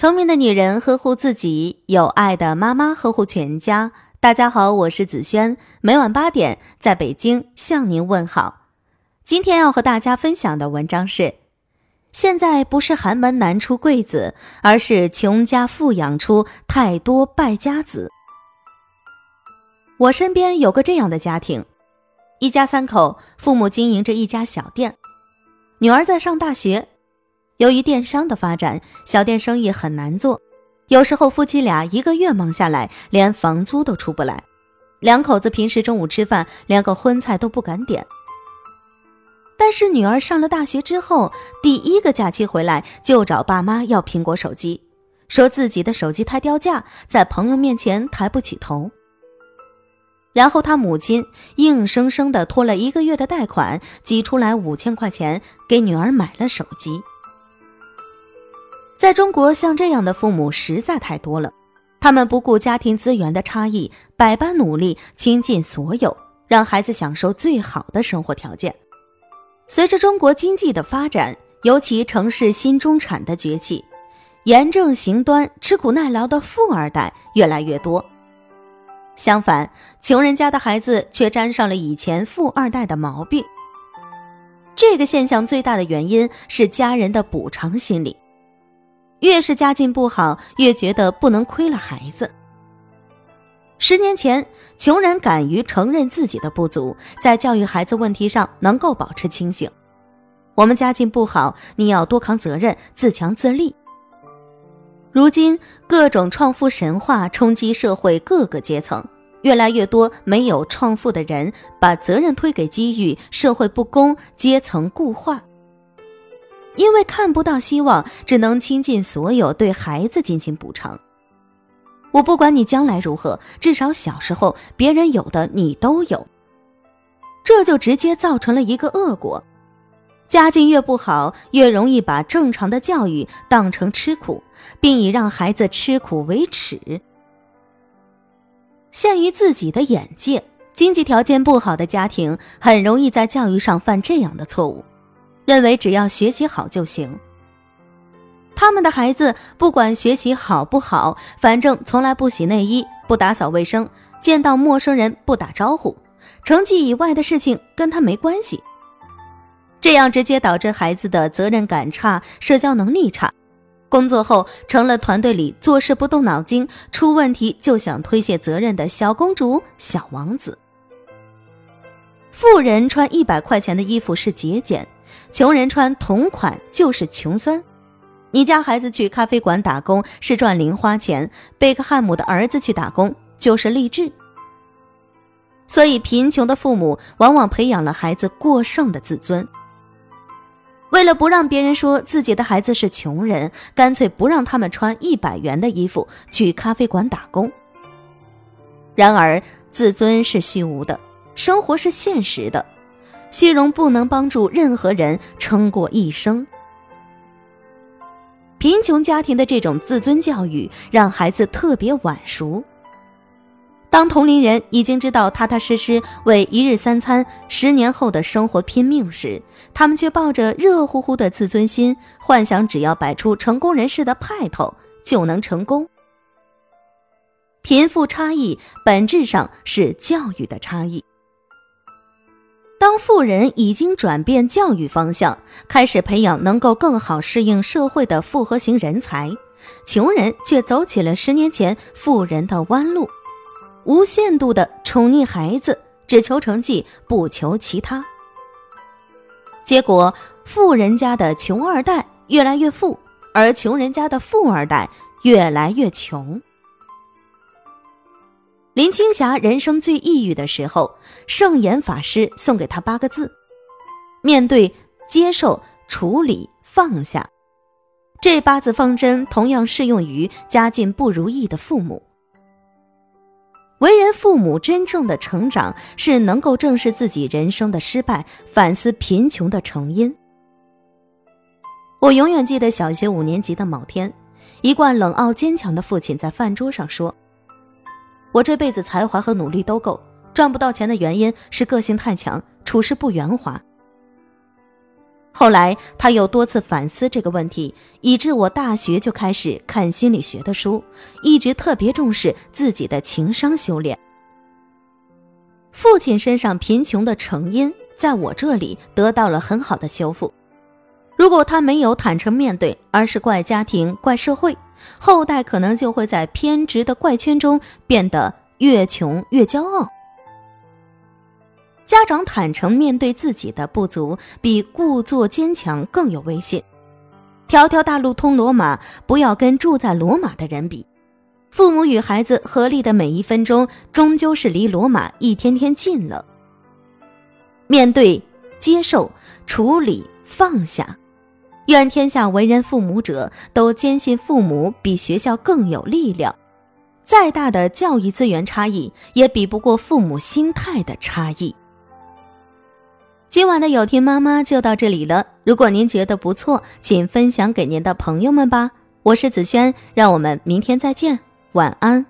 聪明的女人呵护自己，有爱的妈妈呵护全家。大家好，我是子轩，每晚八点在北京向您问好。今天要和大家分享的文章是：现在不是寒门难出贵子，而是穷家富养出太多败家子。我身边有个这样的家庭，一家三口，父母经营着一家小店，女儿在上大学。由于电商的发展，小店生意很难做，有时候夫妻俩一个月忙下来，连房租都出不来。两口子平时中午吃饭，连个荤菜都不敢点。但是女儿上了大学之后，第一个假期回来就找爸妈要苹果手机，说自己的手机太掉价，在朋友面前抬不起头。然后他母亲硬生生的拖了一个月的贷款，挤出来五千块钱给女儿买了手机。在中国，像这样的父母实在太多了。他们不顾家庭资源的差异，百般努力，倾尽所有，让孩子享受最好的生活条件。随着中国经济的发展，尤其城市新中产的崛起，严正行端、吃苦耐劳的富二代越来越多。相反，穷人家的孩子却沾上了以前富二代的毛病。这个现象最大的原因是家人的补偿心理。越是家境不好，越觉得不能亏了孩子。十年前，穷人敢于承认自己的不足，在教育孩子问题上能够保持清醒。我们家境不好，你要多扛责任，自强自立。如今，各种创富神话冲击社会各个阶层，越来越多没有创富的人把责任推给机遇、社会不公、阶层固化。因为看不到希望，只能倾尽所有对孩子进行补偿。我不管你将来如何，至少小时候别人有的你都有。这就直接造成了一个恶果：家境越不好，越容易把正常的教育当成吃苦，并以让孩子吃苦为耻。限于自己的眼界，经济条件不好的家庭很容易在教育上犯这样的错误。认为只要学习好就行。他们的孩子不管学习好不好，反正从来不洗内衣、不打扫卫生，见到陌生人不打招呼，成绩以外的事情跟他没关系。这样直接导致孩子的责任感差、社交能力差，工作后成了团队里做事不动脑筋、出问题就想推卸责任的小公主、小王子。富人穿一百块钱的衣服是节俭。穷人穿同款就是穷酸，你家孩子去咖啡馆打工是赚零花钱，贝克汉姆的儿子去打工就是励志。所以，贫穷的父母往往培养了孩子过剩的自尊。为了不让别人说自己的孩子是穷人，干脆不让他们穿一百元的衣服去咖啡馆打工。然而，自尊是虚无的，生活是现实的。虚荣不能帮助任何人撑过一生。贫穷家庭的这种自尊教育，让孩子特别晚熟。当同龄人已经知道踏踏实实为一日三餐、十年后的生活拼命时，他们却抱着热乎乎的自尊心，幻想只要摆出成功人士的派头就能成功。贫富差异本质上是教育的差异。富人已经转变教育方向，开始培养能够更好适应社会的复合型人才，穷人却走起了十年前富人的弯路，无限度的宠溺孩子，只求成绩不求其他。结果，富人家的穷二代越来越富，而穷人家的富二代越来越穷。林青霞人生最抑郁的时候，圣严法师送给她八个字：面对、接受、处理、放下。这八字方针同样适用于家境不如意的父母。为人父母真正的成长，是能够正视自己人生的失败，反思贫穷的成因。我永远记得小学五年级的某天，一贯冷傲坚强的父亲在饭桌上说。我这辈子才华和努力都够，赚不到钱的原因是个性太强，处事不圆滑。后来他又多次反思这个问题，以致我大学就开始看心理学的书，一直特别重视自己的情商修炼。父亲身上贫穷的成因，在我这里得到了很好的修复。如果他没有坦诚面对，而是怪家庭、怪社会，后代可能就会在偏执的怪圈中变得越穷越骄傲。家长坦诚面对自己的不足，比故作坚强更有威信。条条大路通罗马，不要跟住在罗马的人比。父母与孩子合力的每一分钟，终究是离罗马一天天近了。面对、接受、处理、放下，愿天下为人父母者都坚信父母比学校更有力量。再大的教育资源差异，也比不过父母心态的差异。今晚的有听妈妈就到这里了。如果您觉得不错，请分享给您的朋友们吧。我是子轩，让我们明天再见，晚安。